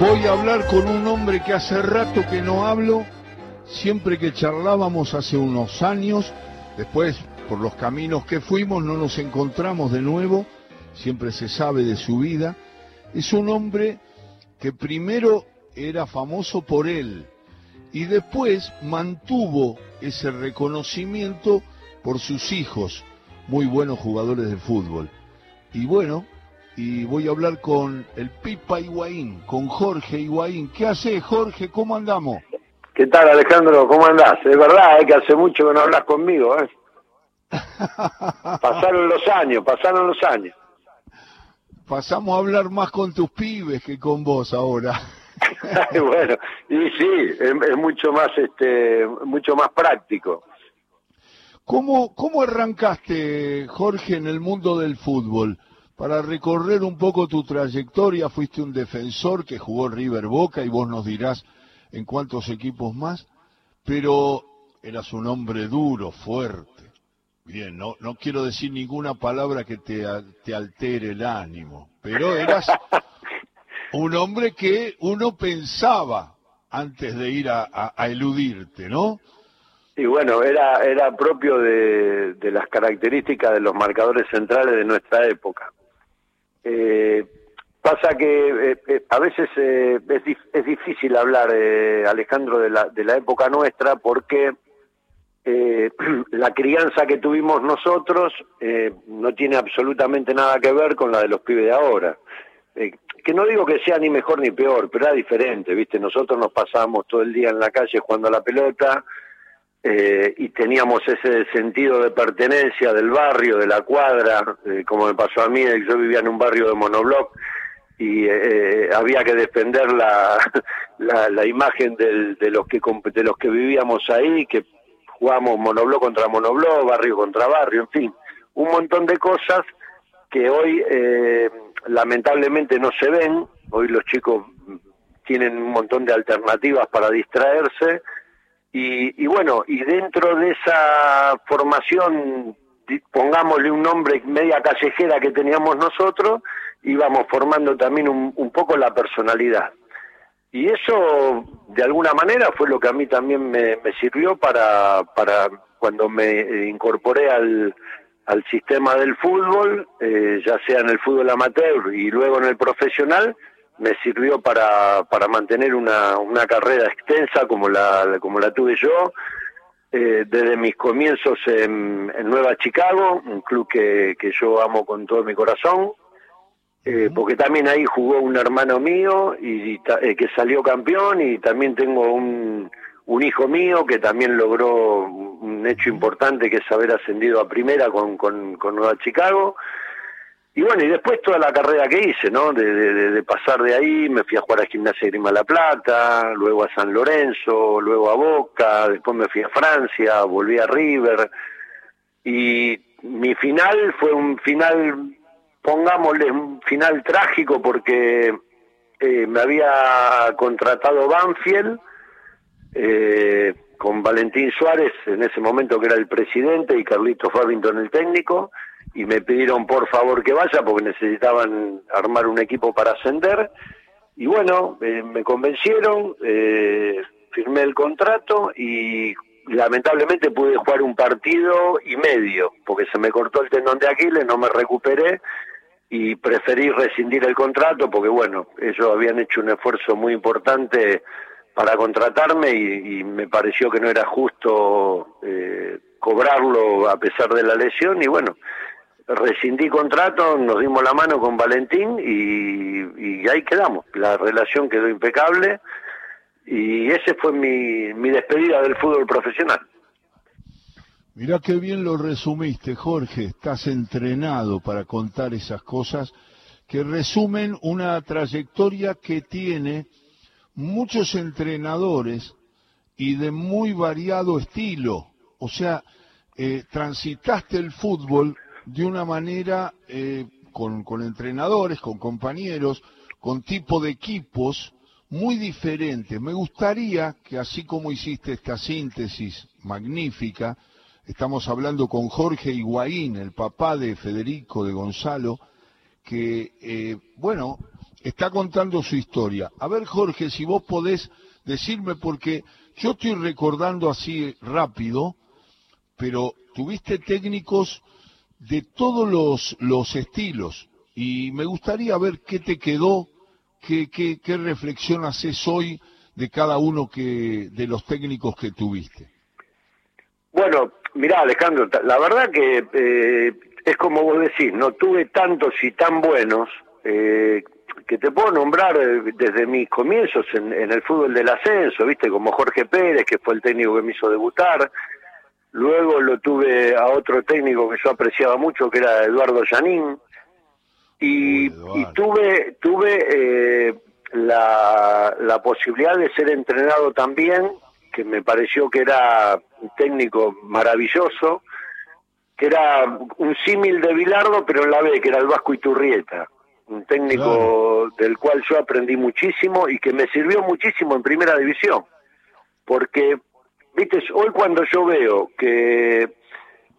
Voy a hablar con un hombre que hace rato que no hablo, siempre que charlábamos hace unos años, después por los caminos que fuimos no nos encontramos de nuevo, siempre se sabe de su vida. Es un hombre que primero era famoso por él y después mantuvo ese reconocimiento por sus hijos, muy buenos jugadores de fútbol. Y bueno, y voy a hablar con el Pipa Higuaín, con Jorge Higuaín. ¿Qué hace Jorge? ¿Cómo andamos? ¿Qué tal Alejandro? ¿Cómo andás? Es verdad ¿eh? que hace mucho que no hablas conmigo. ¿eh? pasaron los años, pasaron los años. Pasamos a hablar más con tus pibes que con vos ahora. bueno, y sí, es, mucho más, este, mucho más práctico. ¿Cómo, ¿Cómo arrancaste, Jorge, en el mundo del fútbol? Para recorrer un poco tu trayectoria, fuiste un defensor que jugó River Boca y vos nos dirás en cuántos equipos más, pero eras un hombre duro, fuerte. Bien, no, no quiero decir ninguna palabra que te, te altere el ánimo, pero eras un hombre que uno pensaba antes de ir a, eludirte, ¿no? Y bueno, era, era propio de, las características de los marcadores centrales de nuestra época. Eh, pasa que eh, eh, a veces es, es, difícil hablar, Alejandro, de la, de la época nuestra porque la crianza que tuvimos nosotros no tiene absolutamente nada que ver con la de los pibes de ahora que no digo que sea ni mejor ni peor, pero era diferente, ¿viste? Nosotros nos pasábamos todo el día en la calle jugando a la pelota eh, y teníamos ese sentido de pertenencia del barrio, de la cuadra, eh, como me pasó a mí, yo vivía en un barrio de monobloc y eh, había que defender la, la, imagen de, los que, de los que vivíamos ahí, que jugamos monobloc contra monobloc, barrio contra barrio, en fin, un montón de cosas que hoy lamentablemente no se ven, hoy los chicos tienen un montón de alternativas para distraerse y, bueno, y dentro de esa formación, pongámosle un nombre media callejera que teníamos nosotros, íbamos formando también un, poco la personalidad. Y eso, de alguna manera, fue lo que a mí también me, me sirvió para, para cuando me incorporé al, al sistema del fútbol, eh, ya sea en el fútbol amateur y luego en el profesional, me sirvió para, para mantener una, una carrera extensa como la, como la tuve yo, eh, desde mis comienzos en, Nueva Chicago, un club que, que yo amo con todo mi corazón, eh, porque también ahí jugó un hermano mío y, que salió campeón y también tengo un, un hijo mío que también logró un hecho importante que es haber ascendido a primera con, con, Nueva Chicago. Y bueno, y después toda la carrera que hice, ¿no? De, pasar de ahí, me fui a jugar a Gimnasia Grima La Plata, luego a San Lorenzo, luego a Boca, después me fui a Francia, volví a River. Y mi final fue un final, pongámosle, un final trágico porque eh, me había contratado Banfield eh, con Valentín Suárez, en ese momento que era el presidente, y Carlito Fabington el técnico, y me pidieron por favor que vaya porque necesitaban armar un equipo para ascender. Y bueno, eh, me convencieron, eh, firmé el contrato y lamentablemente pude jugar un partido y medio, porque se me cortó el tendón de Aquiles, no me recuperé y preferí rescindir el contrato porque bueno, ellos habían hecho un esfuerzo muy importante para contratarme y, me pareció que no era justo eh, cobrarlo a pesar de la lesión y bueno, rescindí contrato, nos dimos la mano con Valentín y, ahí quedamos. La relación quedó impecable y ese fue mi, mi despedida del fútbol profesional. Mirá qué bien lo resumiste, Jorge. Estás entrenado para contar esas cosas que resumen una trayectoria que tiene muchos entrenadores y de muy variado estilo. O sea, eh, transitaste el fútbol de una manera eh, con, entrenadores, con compañeros, con tipo de equipos muy diferentes. Me gustaría que así como hiciste esta síntesis magnífica, estamos hablando con Jorge Higuaín, el papá de Federico, de Gonzalo, que, eh, bueno, está contando su historia. A ver, Jorge, si vos podés decirme, porque yo estoy recordando así rápido, pero tuviste técnicos de todos los, los estilos y me gustaría ver qué te quedó, qué, qué, qué reflexión haces hoy de cada uno que, de los técnicos que tuviste. Bueno, mirá Alejandro, la verdad que eh, es como vos decís, no tuve tantos y tan buenos eh, que te puedo nombrar eh, desde mis comienzos en, el fútbol del ascenso, viste, como Jorge Pérez, que fue el técnico que me hizo debutar. Luego lo tuve a otro técnico que yo apreciaba mucho, que era Eduardo Janín. Y, tuve, tuve la, la posibilidad de ser entrenado también, que me pareció que era un técnico maravilloso, que era un símil de Bilardo, pero en la B, que era el Vasco Iturrieta, un técnico del cual yo aprendí muchísimo y que me sirvió muchísimo en primera división. Porque, viste, hoy cuando yo veo que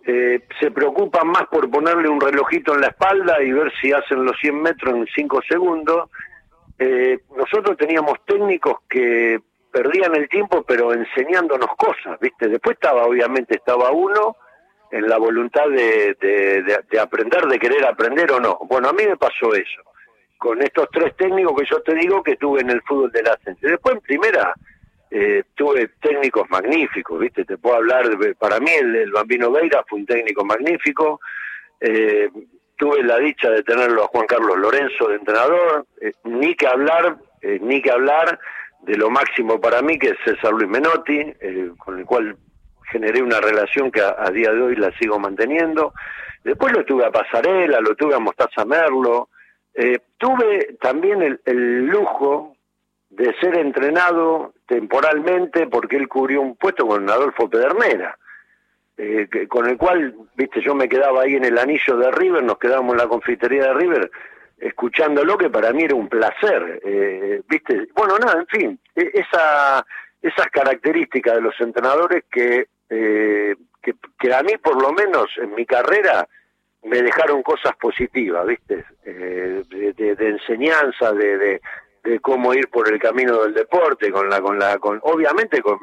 eh, se preocupan más por ponerle un relojito en la espalda y ver si hacen los 100 metros en 5 segundos, eh, nosotros teníamos técnicos que perdían el tiempo pero enseñándonos cosas, ¿viste? Después estaba, obviamente, estaba uno en la voluntad de, de, aprender, de querer aprender o no. Bueno, a mí me pasó eso, con estos tres técnicos que yo te digo que tuve en el fútbol del ascenso. Después en primera eh, tuve técnicos magníficos, ¿viste? Te puedo hablar, para mí el, Bambino Veira fue un técnico magnífico, eh, tuve la dicha de tenerlo a Juan Carlos Lorenzo de entrenador, eh, ni que hablar, eh, ni que hablar de lo máximo para mí que es César Luis Menotti, eh, con el cual generé una relación que a, día de hoy la sigo manteniendo. Después lo tuve a Pasarela, lo tuve a Mostaza Merlo. tuve también el lujo de ser entrenado temporalmente porque él cubrió un puesto con Adolfo Pedernera eh, con el cual, viste, yo me quedaba ahí en el anillo de River, nos quedábamos en la confitería de River, escuchándolo, que para mí era un placer, eh, viste, bueno, nada, en fin, e, esa, esas características de los entrenadores que, eh, que, a mí, por lo menos, en mi carrera, me dejaron cosas positivas, viste, de, enseñanza, de, de cómo ir por el camino del deporte, con la, con la, con, obviamente con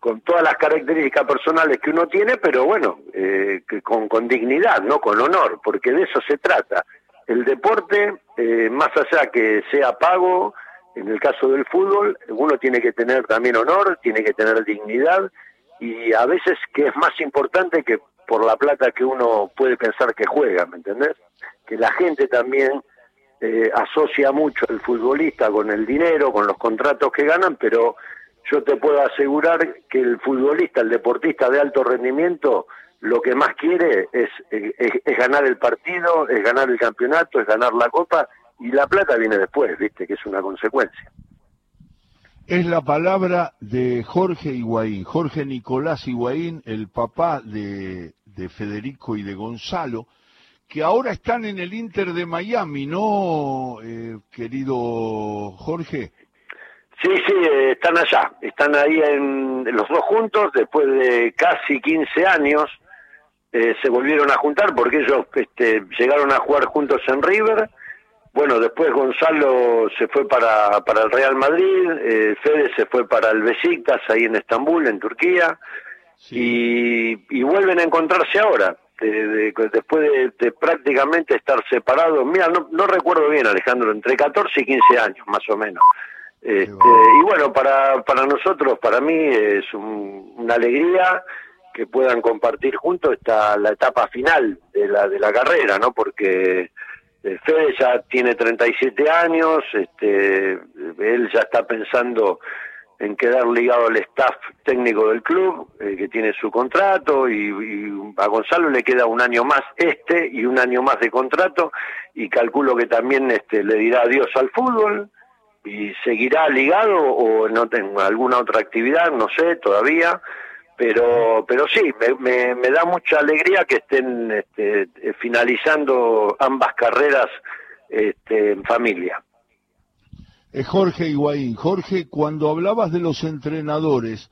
con todas las características personales que uno tiene, pero bueno, eh, que con, con, dignidad, no con honor, porque de eso se trata. El deporte, eh, más allá que sea pago, en el caso del fútbol, uno tiene que tener también honor, tiene que tener dignidad, y a veces que es más importante que por la plata que uno puede pensar que juega, ¿me entendés? Que la gente también eh, asocia mucho el futbolista con el dinero, con los contratos que ganan, pero yo te puedo asegurar que el futbolista, el deportista de alto rendimiento, lo que más quiere es, es, ganar el partido, es ganar el campeonato, es ganar la copa y la plata viene después, viste, que es una consecuencia. Es la palabra de Jorge Higuaín, Jorge Nicolás Higuaín, el papá de, de Federico y de Gonzalo, que ahora están en el Inter de Miami, ¿no, eh, querido Jorge? Sí, sí, están allá, están ahí en, los dos juntos, después de casi 15 años, eh, se volvieron a juntar porque ellos este, llegaron a jugar juntos en River. Bueno, después Gonzalo se fue para, para el Real Madrid, eh, Fede se fue para el Besiktas ahí en Estambul, en Turquía, y, y, vuelven a encontrarse ahora, después de, prácticamente estar separados. Mira, no, no recuerdo bien, Alejandro, entre 14 y 15 años más o menos. Este, y bueno, para, para nosotros, para mí es una alegría que puedan compartir juntos esta, la etapa final de la, de la carrera, ¿no? Porque eh, Fede ya tiene 37 años, este, él ya está pensando en quedar ligado al staff técnico del club, eh, que tiene su contrato, y, a Gonzalo le queda un año más este y un año más de contrato, y calculo que también este, le dirá adiós al fútbol, y seguirá ligado o no tengo alguna otra actividad, no sé todavía, pero pero sí, me, me, da mucha alegría que estén este, finalizando ambas carreras este, en familia. Eh, Jorge Higuaín, Jorge, cuando hablabas de los entrenadores,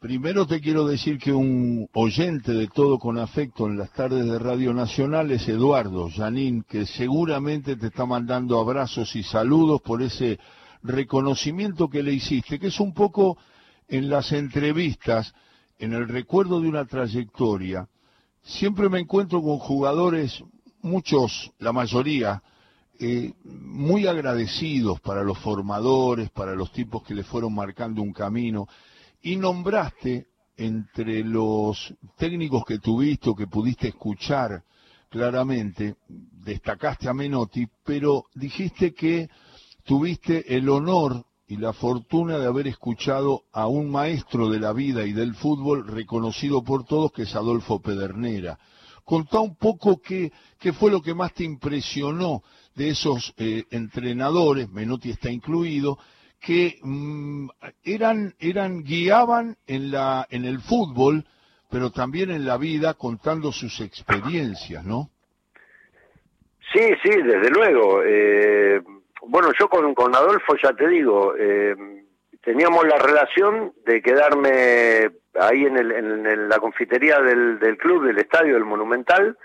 Primero te quiero decir que un oyente de todo con afecto en las tardes de Radio Nacional es Eduardo Janín, que seguramente te está mandando abrazos y saludos por ese reconocimiento que le hiciste, que es un poco en las entrevistas, en el recuerdo de una trayectoria. Siempre me encuentro con jugadores, muchos, la mayoría, eh, muy agradecidos para los formadores, para los tipos que le fueron marcando un camino y nombraste entre los técnicos que tuviste o que pudiste escuchar claramente, destacaste a Menotti, pero dijiste que tuviste el honor y la fortuna de haber escuchado a un maestro de la vida y del fútbol reconocido por todos, que es Adolfo Pedernera. Contá un poco qué, qué fue lo que más te impresionó de esos eh, entrenadores, Menotti está incluido, que mm, eran, eran, guiaban en, la, en el fútbol, pero también en la vida contando sus experiencias, ¿no? Sí, sí, desde luego. Eh, bueno, yo con, con Adolfo ya te digo, eh, teníamos la relación de quedarme ahí en, el, en, la confitería del, del club, del estadio, del Monumental,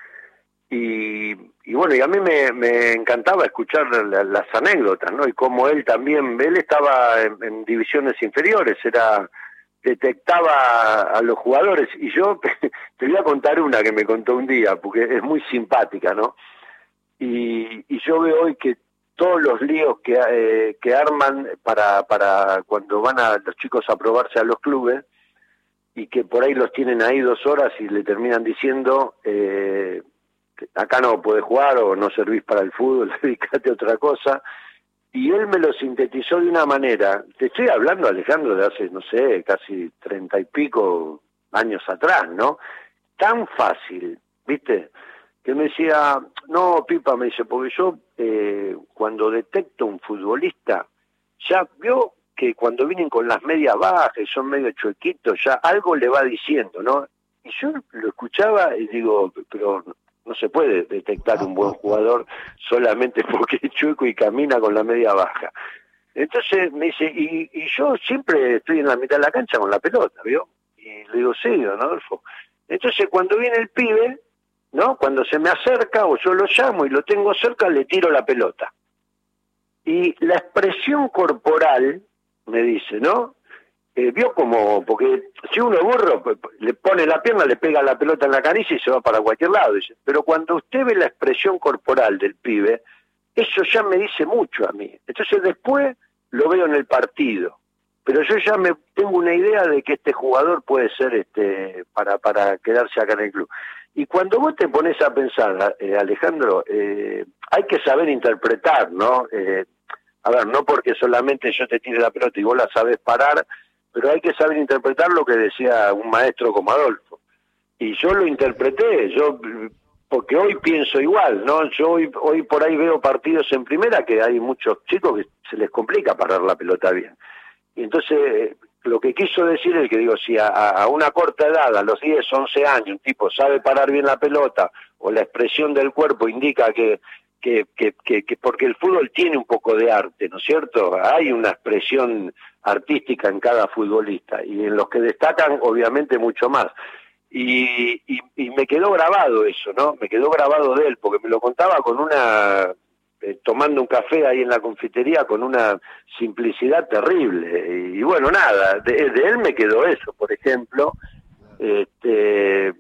y, y bueno, y a mí me, encantaba escuchar las anécdotas, ¿no? Y como él también, él estaba en, divisiones inferiores, era detectaba a los jugadores y yo te voy a contar una que me contó un día porque es muy simpática, ¿no? Y, y yo veo hoy que todos los líos que, eh, que arman para, para cuando van a los chicos a probarse a los clubes y que por ahí los tienen ahí dos horas y le terminan diciendo eh, acá no podés jugar o no servís para el fútbol, dedicate a otra cosa. Y él me lo sintetizó de una manera, te estoy hablando Alejandro de hace, no sé, casi treinta y pico años atrás, ¿no? Tan fácil, ¿viste? Que me decía, no, Pipa, me dice, porque yo eh, cuando detecto un futbolista, ya vio que cuando vienen con las medias bajas y son medio chuequitos, ya algo le va diciendo, ¿no? Y yo lo escuchaba y digo, pero no se puede detectar un buen jugador solamente porque es chueco y camina con la media baja. Entonces me dice, y, yo siempre estoy en la mitad de la cancha con la pelota, ¿vio? Y le digo, sí, don Adolfo. Entonces cuando viene el pibe, ¿no? Cuando se me acerca o yo lo llamo y lo tengo cerca, le tiro la pelota. Y la expresión corporal, me dice, ¿no? Eh, vio como, porque si uno es burro, le pone la pierna, le pega la pelota en la canicia y se va para cualquier lado, dice. Pero cuando usted ve la expresión corporal del pibe, eso ya me dice mucho a mí. Entonces después lo veo en el partido. Pero yo ya me tengo una idea de que este jugador puede ser este para, para quedarse acá en el club. Y cuando vos te pones a pensar, eh, Alejandro, eh, hay que saber interpretar, ¿no? a ver, no porque solamente yo te tire la pelota y vos la sabes parar, pero hay que saber interpretar lo que decía un maestro como Adolfo. Y yo lo interpreté, yo porque hoy pienso igual, ¿no? Yo hoy, hoy por ahí veo partidos en primera que hay muchos chicos que se les complica parar la pelota bien. Y entonces, lo que quiso decir es que, digo, si a, una corta edad, a los 10, 11 años, un tipo sabe parar bien la pelota o la expresión del cuerpo indica que, que, que, que, porque el fútbol tiene un poco de arte, ¿no es cierto? Hay una expresión artística en cada futbolista y en los que destacan obviamente mucho más. Y, y, me quedó grabado eso, ¿no? Me quedó grabado de él, porque me lo contaba con una, eh, tomando un café ahí en la confitería con una simplicidad terrible. Y, bueno, nada, de, él me quedó eso, por ejemplo, este,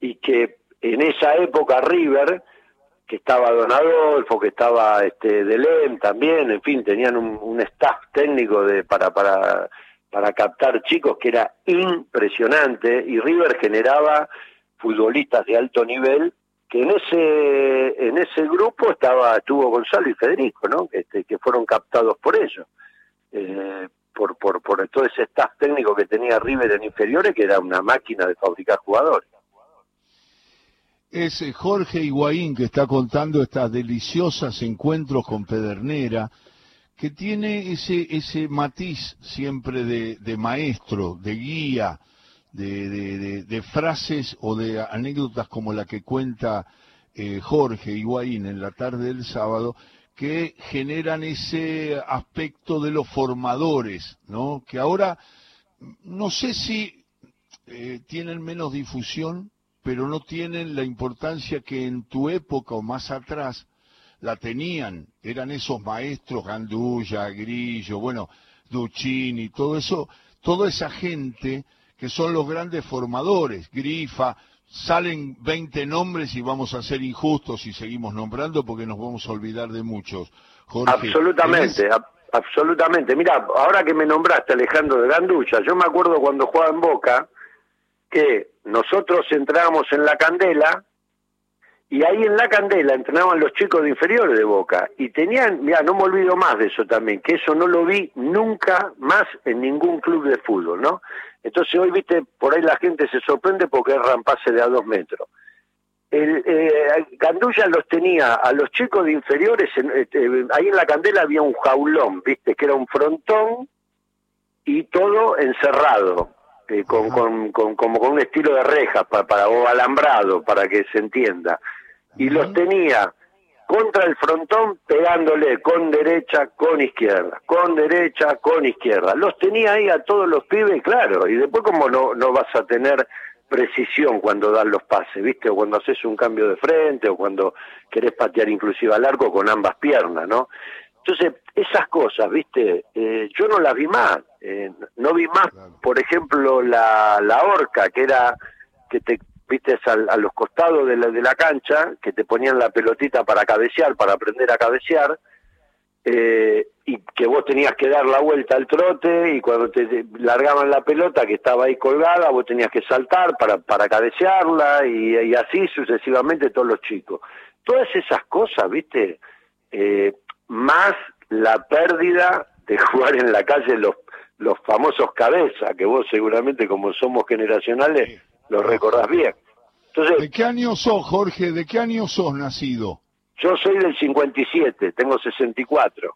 y que en esa época River que estaba Don Adolfo, que estaba este Delem también, en fin, tenían un, staff técnico de para para para captar chicos que era impresionante y River generaba futbolistas de alto nivel que en ese en ese grupo estaba estuvo Gonzalo y Federico, ¿no? Este, que fueron captados por ellos. Eh, por, por, por todo ese staff técnico que tenía River en inferiores, que era una máquina de fabricar jugadores es eh, Jorge Higuaín que está contando estas deliciosas encuentros con Pedernera, que tiene ese, ese matiz siempre de, maestro, de guía, de, de, frases o de anécdotas como la que cuenta eh, Jorge Higuaín en la tarde del sábado, que generan ese aspecto de los formadores, ¿no? Que ahora, no sé si eh, tienen menos difusión, pero no tienen la importancia que en tu época o más atrás la tenían. Eran esos maestros, Gandulla, Grillo, bueno, Duchini, todo eso, toda esa gente que son los grandes formadores, Grifa, salen 20 nombres y vamos a ser injustos si seguimos nombrando porque nos vamos a olvidar de muchos. absolutamente, absolutamente. Mira, ahora que me nombraste Alejandro de Gandulla, yo me acuerdo cuando jugaba en Boca que nosotros entrábamos en la candela y ahí en la candela entrenaban los chicos de inferiores de Boca y tenían, mira, no me olvido más de eso también, que eso no lo vi nunca más en ningún club de fútbol, ¿no? Entonces hoy, viste, por ahí la gente se sorprende porque es rampase de a dos metros. El, eh, Gandulla los tenía a los chicos de inferiores, este, ahí en la candela había un jaulón, viste, que era un frontón y todo encerrado, eh, con, con, con, como con un estilo de reja para, o alambrado, para que se entienda. Y los tenía contra el frontón pegándole con derecha, con izquierda, con derecha, con izquierda. Los tenía ahí a todos los pibes, claro, y después como no, no vas a tener precisión cuando das los pases, ¿viste? O cuando haces un cambio de frente o cuando querés patear inclusive al arco con ambas piernas, ¿no? Entonces, esas cosas, ¿viste? Eh, yo no las vi más. Eh, no vi más, por ejemplo, la, la horca, que era que te viste a, los costados de la, de la cancha, que te ponían la pelotita para cabecear, para aprender a cabecear, eh, y que vos tenías que dar la vuelta al trote y cuando te largaban la pelota que estaba ahí colgada, vos tenías que saltar para, para cabecearla y, así sucesivamente todos los chicos. Todas esas cosas, viste, eh, más la pérdida de jugar en la calle los, los famosos cabezas, que vos seguramente como somos generacionales lo recordás bien. Entonces, ¿De qué año sos, Jorge? ¿De qué año sos nacido? Yo soy del 57, tengo 64.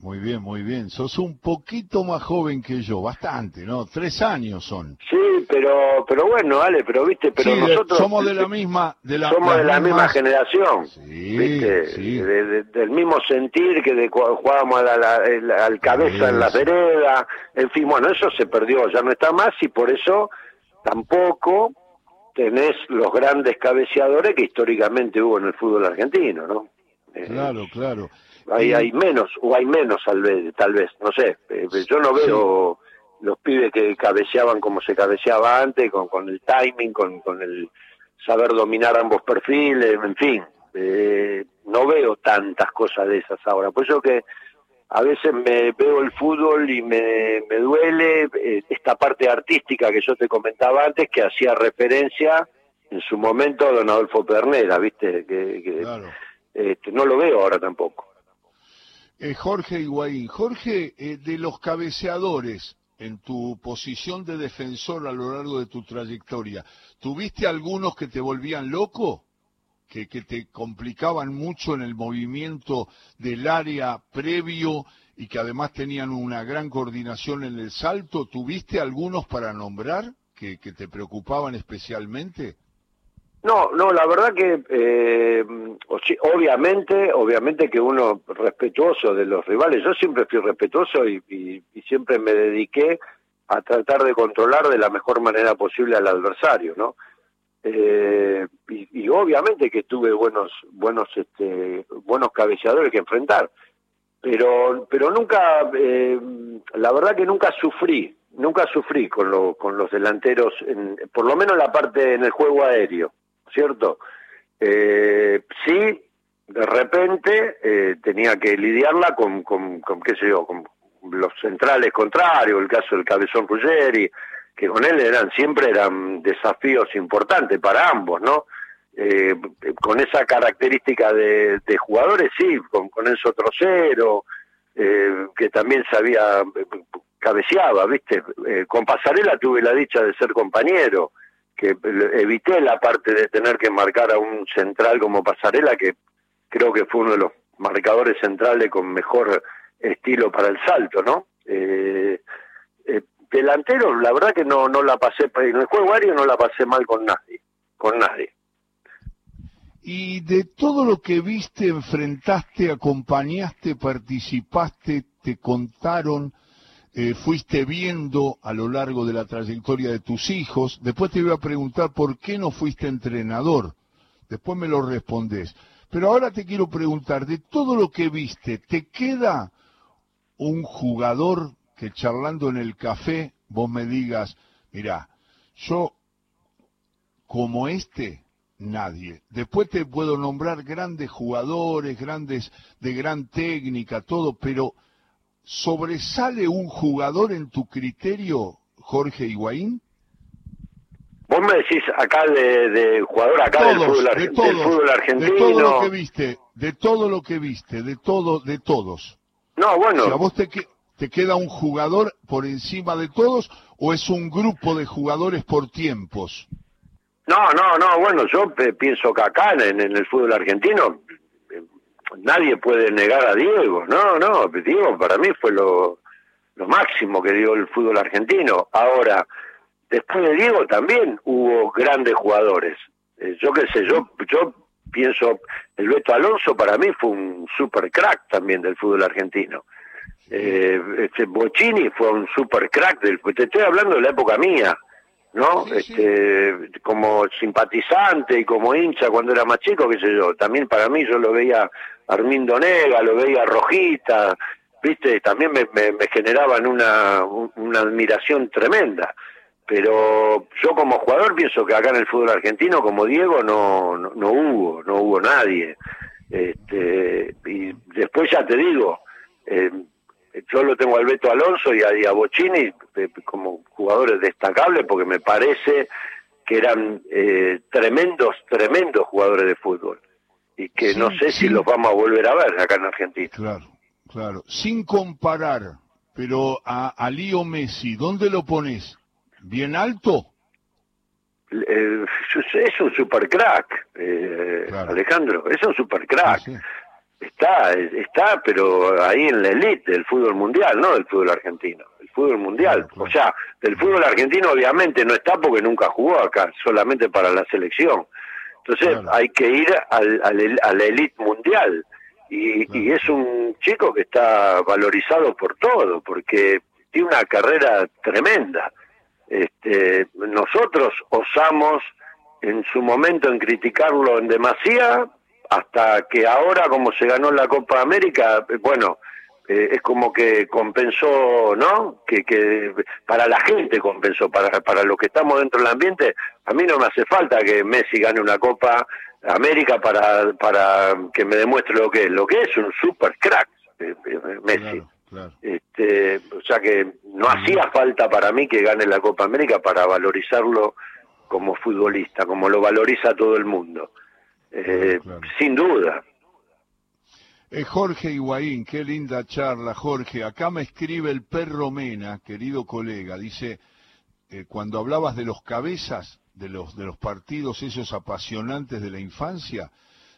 Muy bien, muy bien. Sos un poquito más joven que yo, bastante, ¿no? Tres años son. Sí, pero, pero bueno, Ale, pero viste, pero nosotros somos de la misma, de la, somos de la misma generación, sí, ¿viste? Sí. del mismo sentir que de jugábamos al cabeza en la vereda, en fin, bueno, eso se perdió, ya no está más y por eso tampoco tenés los grandes cabeceadores que históricamente hubo en el fútbol argentino, ¿no? Eh, claro, claro. Hay, hay menos, o hay menos tal vez, tal vez no sé. Eh, yo no veo los pibes que cabeceaban como se cabeceaba antes, con, con el timing, con, con el saber dominar ambos perfiles, en fin. Eh, no veo tantas cosas de esas ahora. Por eso que a veces me veo el fútbol y me, me duele eh, esta parte artística que yo te comentaba antes, que hacía referencia en su momento a don Adolfo Pernera, ¿viste? Que, este, no lo veo ahora tampoco. Eh, Jorge Higuaín, Jorge, eh, de los cabeceadores en tu posición de defensor a lo largo de tu trayectoria, ¿tuviste algunos que te volvían loco? que, te complicaban mucho en el movimiento del área previo y que además tenían una gran coordinación en el salto. ¿Tuviste algunos para nombrar que, te preocupaban especialmente? No, no, la verdad que eh, obviamente, obviamente que uno respetuoso de los rivales. Yo siempre fui respetuoso y, siempre me dediqué a tratar de controlar de la mejor manera posible al adversario, ¿no? Eh, y, obviamente que tuve buenos buenos este, buenos cabeceadores que enfrentar pero pero nunca eh, la verdad que nunca sufrí nunca sufrí con lo, con los delanteros en, por lo menos la parte en el juego aéreo cierto eh, sí de repente eh, tenía que lidiarla con, con, con qué sé yo con los centrales contrarios el caso del cabezón Ruggeri que con él eran siempre eran desafíos importantes para ambos, ¿no? Eh, con esa característica de, jugadores, sí, con, con Enzo Trocero, eh, que también sabía, cabeceaba, ¿viste? Con Pasarela tuve la dicha de ser compañero, que evité la parte de tener que marcar a un central como Pasarela, que creo que fue uno de los marcadores centrales con mejor estilo para el salto, ¿no? Eh, delantero, la verdad que no, no la pasé, en el juego aéreo no la pasé mal con nadie, con nadie. Y de todo lo que viste, enfrentaste, acompañaste, participaste, te contaron, eh, fuiste viendo a lo largo de la trayectoria de tus hijos. Después te voy a preguntar por qué no fuiste entrenador. Después me lo respondes. Pero ahora te quiero preguntar, de todo lo que viste, ¿te queda un jugador que charlando en el café vos me digas, mira, yo como este, nadie. Después te puedo nombrar grandes jugadores, grandes de gran técnica, todo, pero ¿sobresale un jugador en tu criterio, Jorge Higuaín? Vos me decís acá de, jugador acá del, fútbol, argentino. De todo lo que viste, de todo lo que viste, de todo, de todos. No, bueno. ¿A vos te, te queda un jugador por encima de todos o es un grupo de jugadores por tiempos? No, no, no, bueno, yo pienso que acá en, el fútbol argentino nadie puede negar a Diego, no, no, Diego para mí fue lo, lo máximo que dio el fútbol argentino. Ahora, después de Diego también hubo grandes jugadores. Eh, yo qué sé, yo, yo pienso, el Beto Alonso para mí fue un super crack también del fútbol argentino. Eh, este Bocini fue un super crack del te estoy hablando de la época mía no este como simpatizante y como hincha cuando era más chico qué sé yo también para mí yo lo veía Armindo Nega lo veía Rojita viste también me, me, generaban una, una admiración tremenda. Pero yo como jugador pienso que acá en el fútbol argentino como Diego no no, no hubo no hubo nadie. Este y después ya te digo eh, yo lo tengo al Beto Alonso y a, Bocini eh, como jugadores destacables porque me parece que eran eh, tremendos, tremendos jugadores de fútbol y que no sé si los vamos a volver a ver acá en Argentina. Claro, claro. Sin comparar, pero a, a Lío Messi, ¿dónde lo pones? ¿Bien alto? Eh, es un super crack, Alejandro, es un super crack. Está, está, pero ahí en la elite del fútbol mundial, no del fútbol argentino. El fútbol mundial, o sea, del fútbol argentino obviamente no está porque nunca jugó acá, solamente para la selección. Entonces hay que ir al, a la elite mundial. Y, y es un chico que está valorizado por todo, porque tiene una carrera tremenda. Este, nosotros osamos en su momento en criticarlo en demasía hasta que ahora, como se ganó la Copa América, eh, bueno, eh, es como que compensó, ¿no? Que, que para la gente compensó, para, para los que estamos dentro del ambiente, a mí no me hace falta que Messi gane una Copa América para, para que me demuestre lo que es. Lo que es un super crack, eh, Messi. Este, o sea que no hacía falta para mí que gane la Copa América para valorizarlo como futbolista, como lo valoriza todo el mundo. Eh, sin duda. Eh, Jorge Higuaín, qué linda charla, Jorge. Acá me escribe el perro Mena, querido colega. Dice, eh, cuando hablabas de los cabezas, de los, de los partidos esos apasionantes de la infancia,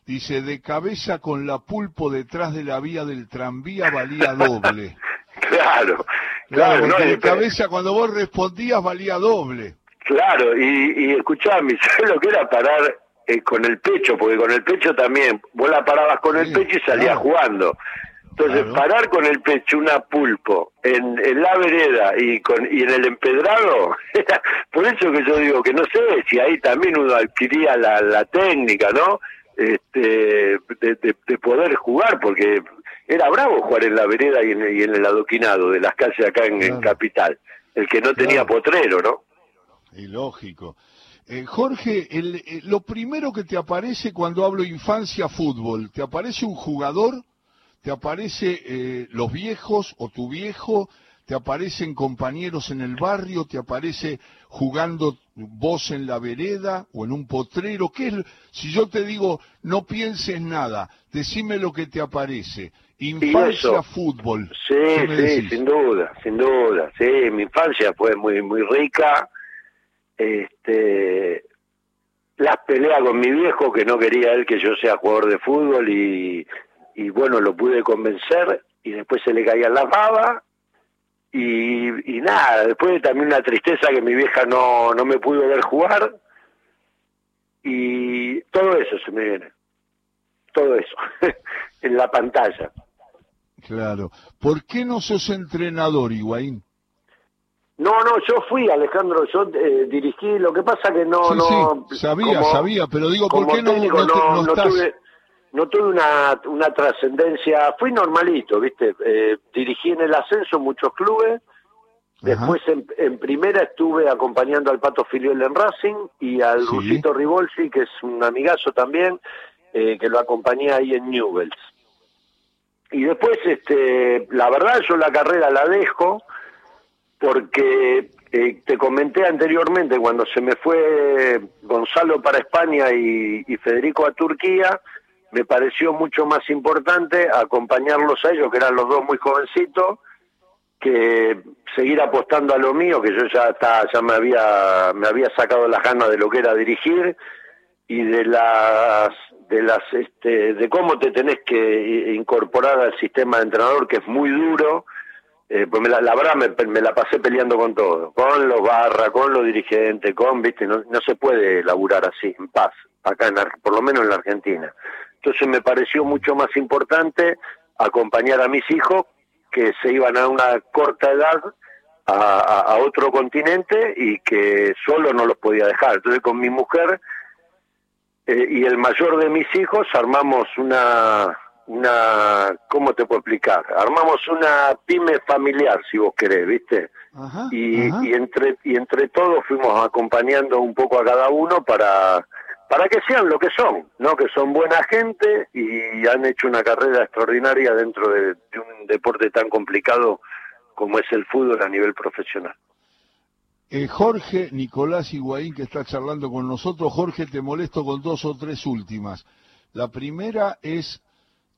dice, de cabeza con la pulpo detrás de la vía del tranvía valía doble. claro, claro. de cabeza cuando vos respondías valía doble. Claro, y, y escuchame, ¿sabes lo que era parar eh, con el pecho, porque con el pecho también, vos la parabas con el pecho y salías jugando. Entonces, parar con el pecho una pulpo en, la vereda y, con, y en el empedrado, por eso que yo digo que no sé si ahí también uno adquiría la, técnica, ¿no? Este, de, poder jugar, porque era bravo jugar en la vereda y en, el adoquinado de las calles acá en, Capital, el que no tenía potrero, ¿no? Y lógico. Eh, Jorge, eh, lo primero que te aparece cuando hablo infancia fútbol, ¿te aparece un jugador? ¿Te aparece eh, los viejos o tu viejo? ¿Te aparecen compañeros en el barrio? ¿Te aparece jugando vos en la vereda o en un potrero? ¿Qué es? Si yo te digo, no pienses nada, decime lo que te aparece. Infancia fútbol. Sí, sí, sin duda, sin duda. Sí, mi infancia fue muy, muy rica este, las peleas con mi viejo, que no quería él que yo sea jugador de fútbol, y, bueno, lo pude convencer, y después se le caían las babas, y, y nada, después también una tristeza que mi vieja no, no me pudo ver jugar, y todo eso se me viene, todo eso, en la pantalla. Claro. ¿Por qué no sos entrenador, Higuaín? No, no, yo fui, Alejandro, yo eh, dirigí, lo que pasa que no... no sí, sabía, sabía, pero digo, ¿por qué no, no, no, tuve, no tuve una, una trascendencia, fui normalito, ¿viste? Eh, dirigí en el ascenso muchos clubes, después en, primera estuve acompañando al Pato Filiol en Racing y al Rusito Rivolsi, que es un amigazo también, eh, que lo acompañé ahí en Newells. Y después, este, la verdad, yo la carrera la dejo porque eh, te comenté anteriormente, cuando se me fue Gonzalo para España y, Federico a Turquía, me pareció mucho más importante acompañarlos a ellos, que eran los dos muy jovencitos, que seguir apostando a lo mío, que yo ya está, ya me había, me había sacado las ganas de lo que era dirigir y de las de las este, de cómo te tenés que incorporar al sistema de entrenador que es muy duro eh, pues me la, la verdad me, la pasé peleando con todo, con los barra, con los dirigentes, con, viste, no, no se puede laburar así, en paz, acá en, por lo menos en la Argentina. Entonces me pareció mucho más importante acompañar a mis hijos que se iban a una corta edad a, otro continente y que solo no los podía dejar. Entonces con mi mujer eh, y el mayor de mis hijos armamos una una, ¿cómo te puedo explicar? Armamos una pyme familiar, si vos querés, ¿viste? y, y entre y entre todos fuimos acompañando un poco a cada uno para para que sean lo que son, ¿no? Que son buena gente y han hecho una carrera extraordinaria dentro de, un deporte tan complicado como es el fútbol a nivel profesional. Eh, Jorge Nicolás Higuaín, que está charlando con nosotros. Jorge, te molesto con dos o tres últimas. La primera es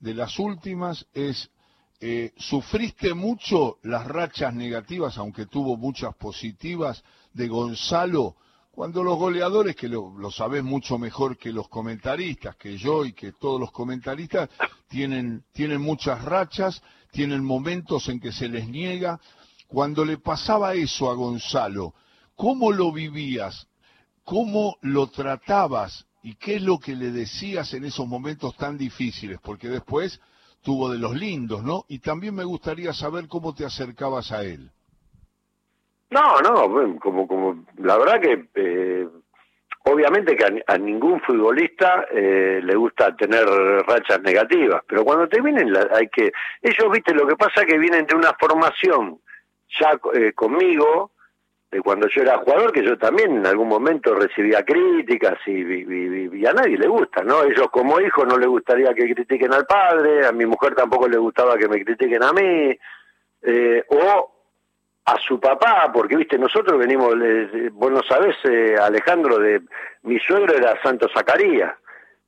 de las últimas es, eh, ¿sufriste mucho las rachas negativas, aunque tuvo muchas positivas, de Gonzalo? Cuando los goleadores, que lo, lo sabés mucho mejor que los comentaristas, que yo y que todos los comentaristas, tienen, tienen muchas rachas, tienen momentos en que se les niega. Cuando le pasaba eso a Gonzalo, ¿cómo lo vivías? ¿Cómo lo tratabas? ¿Y qué es lo que le decías en esos momentos tan difíciles? Porque después tuvo de los lindos, ¿no? Y también me gustaría saber cómo te acercabas a él. No, no, como, como, la verdad que eh, obviamente que a, ningún futbolista eh, le gusta tener rachas negativas, pero cuando te vienen hay que, ellos, viste, lo que pasa que vienen de una formación ya eh, conmigo, de cuando yo era jugador, que yo también en algún momento recibía críticas y, a nadie le gusta, ¿no? Ellos como hijos no les gustaría que critiquen al padre, a mi mujer tampoco le gustaba que me critiquen a mí, eh, o a su papá, porque viste, nosotros venimos, vos no sabés, eh, Alejandro, de mi suegro era Santo Zacarías,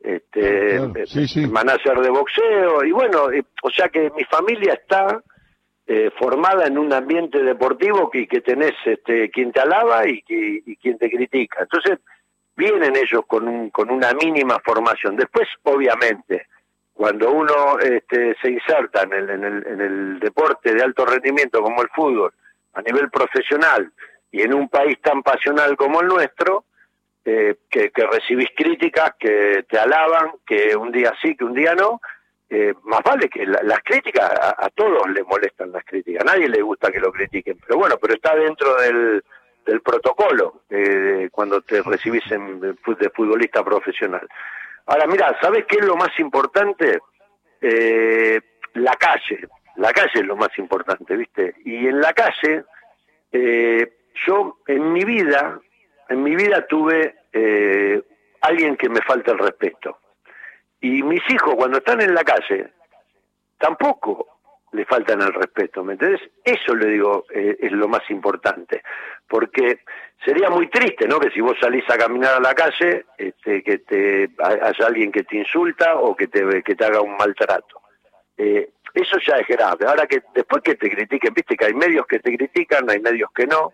este, eh, manager de boxeo, y bueno, o sea que mi familia está eh, formada en un ambiente deportivo que, que tenés este, quien te alaba y, que, y quien te critica. Entonces, vienen ellos con, un, con una mínima formación. Después, obviamente, cuando uno este, se inserta en el, en, el, en el deporte de alto rendimiento como el fútbol, a nivel profesional, y en un país tan pasional como el nuestro, eh, que, que recibís críticas, que te alaban, que un día sí, que un día no, eh, más vale que las críticas, a, todos les molestan las críticas, a nadie le gusta que lo critiquen, pero bueno, pero está dentro del, del protocolo eh, cuando te recibís en, de futbolista profesional. Ahora, mira, ¿sabes qué es lo más importante? Eh, la calle, la calle es lo más importante, ¿viste? Y en la calle, eh, yo en mi vida, en mi vida tuve eh, alguien que me falta el respeto y mis hijos cuando están en la calle, tampoco le faltan el respeto, ¿me entendés? Eso le digo eh, es lo más importante, porque sería muy triste, ¿no? Que si vos salís a caminar a la calle, este, que te haya alguien que te insulta o que te, que te haga un maltrato. Eh, eso ya es grave. Ahora que después que te critiquen, viste que hay medios que te critican, hay medios que no,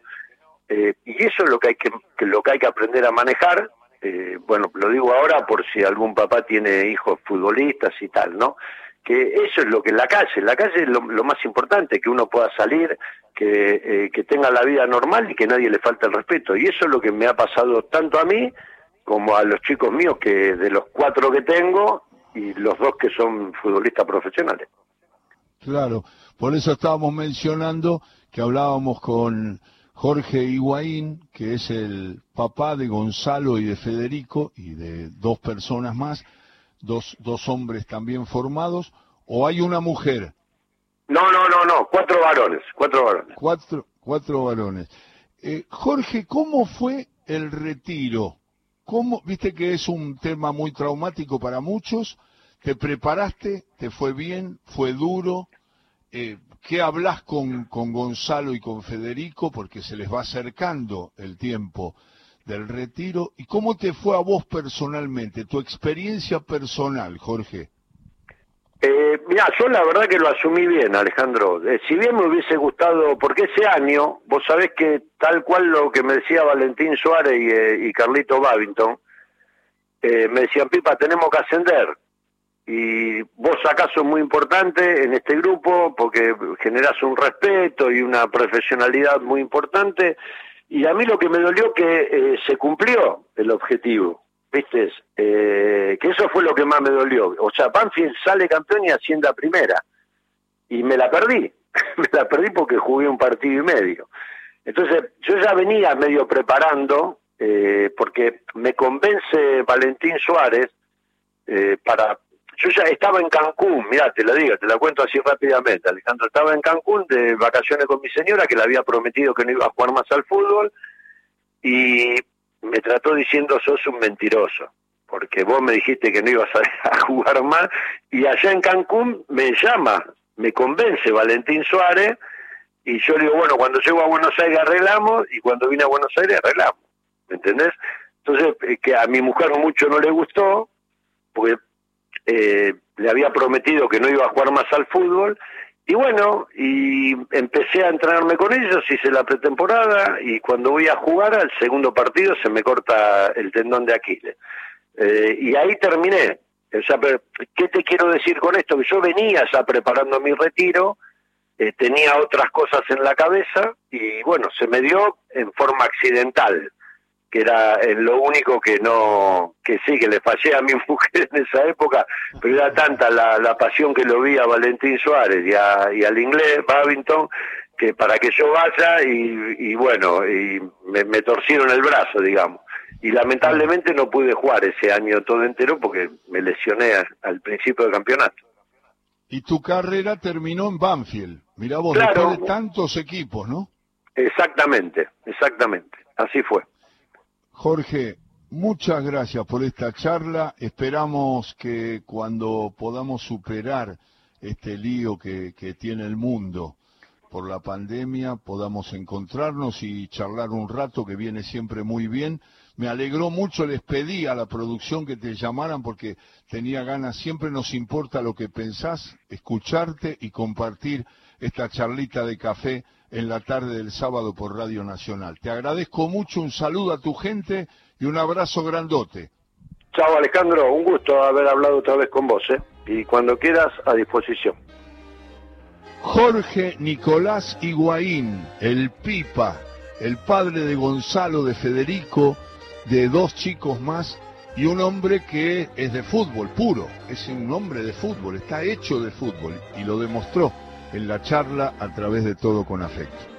eh, y eso es lo que hay que, lo que hay que aprender a manejar eh, bueno, lo digo ahora por si algún papá tiene hijos futbolistas y tal, ¿no? Que eso es lo que en la calle, la calle es lo, más importante, que uno pueda salir, que, eh, que tenga la vida normal y que nadie le falte el respeto. Y eso es lo que me ha pasado tanto a mí como a los chicos míos, que de los cuatro que tengo y los dos que son futbolistas profesionales. Claro, por eso estábamos mencionando que hablábamos con Jorge Higuaín, que es el papá de Gonzalo y de Federico y de dos personas más, dos, dos hombres también formados, o hay una mujer? No, no, no, no, cuatro varones, cuatro varones. Cuatro, cuatro varones. Eh, Jorge, ¿cómo fue el retiro? ¿Cómo, viste que es un tema muy traumático para muchos? ¿Te preparaste? ¿Te fue bien? ¿Fue duro? Eh, ¿Qué hablas con, con Gonzalo y con Federico? Porque se les va acercando el tiempo del retiro. ¿Y cómo te fue a vos personalmente? Tu experiencia personal, Jorge. Eh, mira, yo la verdad que lo asumí bien, Alejandro. Eh, si bien me hubiese gustado, porque ese año, vos sabés que tal cual lo que me decía Valentín Suárez y, eh, Carlito Babington, eh, me decían, Pipa, tenemos que ascender. Y vos acaso muy importante en este grupo porque generás un respeto y una profesionalidad muy importante. Y a mí lo que me dolió que se cumplió el objetivo. ¿viste? Eh, que eso fue lo que más me dolió. O sea, Banfield sale campeón y asciende a primera. Y me la perdí. me la perdí porque jugué un partido y medio. Entonces, yo ya venía medio preparando, eh, porque me convence Valentín Suárez eh, para... Yo ya estaba en Cancún, mira, te la digo, te la cuento así rápidamente, Alejandro. Estaba en Cancún de vacaciones con mi señora, que le había prometido que no iba a jugar más al fútbol, y me trató diciendo sos un mentiroso, porque vos me dijiste que no ibas a, jugar más, y allá en Cancún me llama, me convence Valentín Suárez, y yo le digo, bueno, cuando llego a Buenos Aires arreglamos, y cuando vine a Buenos Aires arreglamos, ¿me entendés? Entonces, que a mi mujer mucho no le gustó, porque eh, le había prometido que no iba a jugar más al fútbol, y bueno, y empecé a entrenarme con ellos, hice la pretemporada y cuando voy a jugar al segundo partido se me corta el tendón de Aquiles. Eh, y ahí terminé. O sea, ¿qué te quiero decir con esto? Que yo venía ya preparando mi retiro, eh, tenía otras cosas en la cabeza y bueno, se me dio en forma accidental que era eh, lo único que no, que sí, que le fallé a mi mujer en esa época, pero era tanta la, la pasión que lo vi a Valentín Suárez y, a, y al inglés Babington, que para que yo vaya y, y bueno, y me, me, torcieron el brazo, digamos. Y lamentablemente no pude jugar ese año todo entero porque me lesioné al principio del campeonato. Y tu carrera terminó en Banfield. Mirá vos, después de tantos equipos, ¿no? Exactamente, exactamente. Así fue. Jorge, muchas gracias por esta charla. Esperamos que cuando podamos superar este lío que, tiene el mundo por la pandemia podamos encontrarnos y charlar un rato que viene siempre muy bien. Me alegró mucho, les pedí a la producción que te llamaran porque tenía ganas, siempre nos importa lo que pensás, escucharte y compartir esta charlita de café en la tarde del sábado por Radio Nacional. Te agradezco mucho, un saludo a tu gente y un abrazo grandote. Chao Alejandro, un gusto haber hablado otra vez con vos, ¿eh? y cuando quieras a disposición. Jorge Nicolás Higuaín, el Pipa, el padre de Gonzalo, de Federico, de dos chicos más y un hombre que es de fútbol puro, es un hombre de fútbol, está hecho de fútbol y lo demostró en la charla a través de todo con afecto.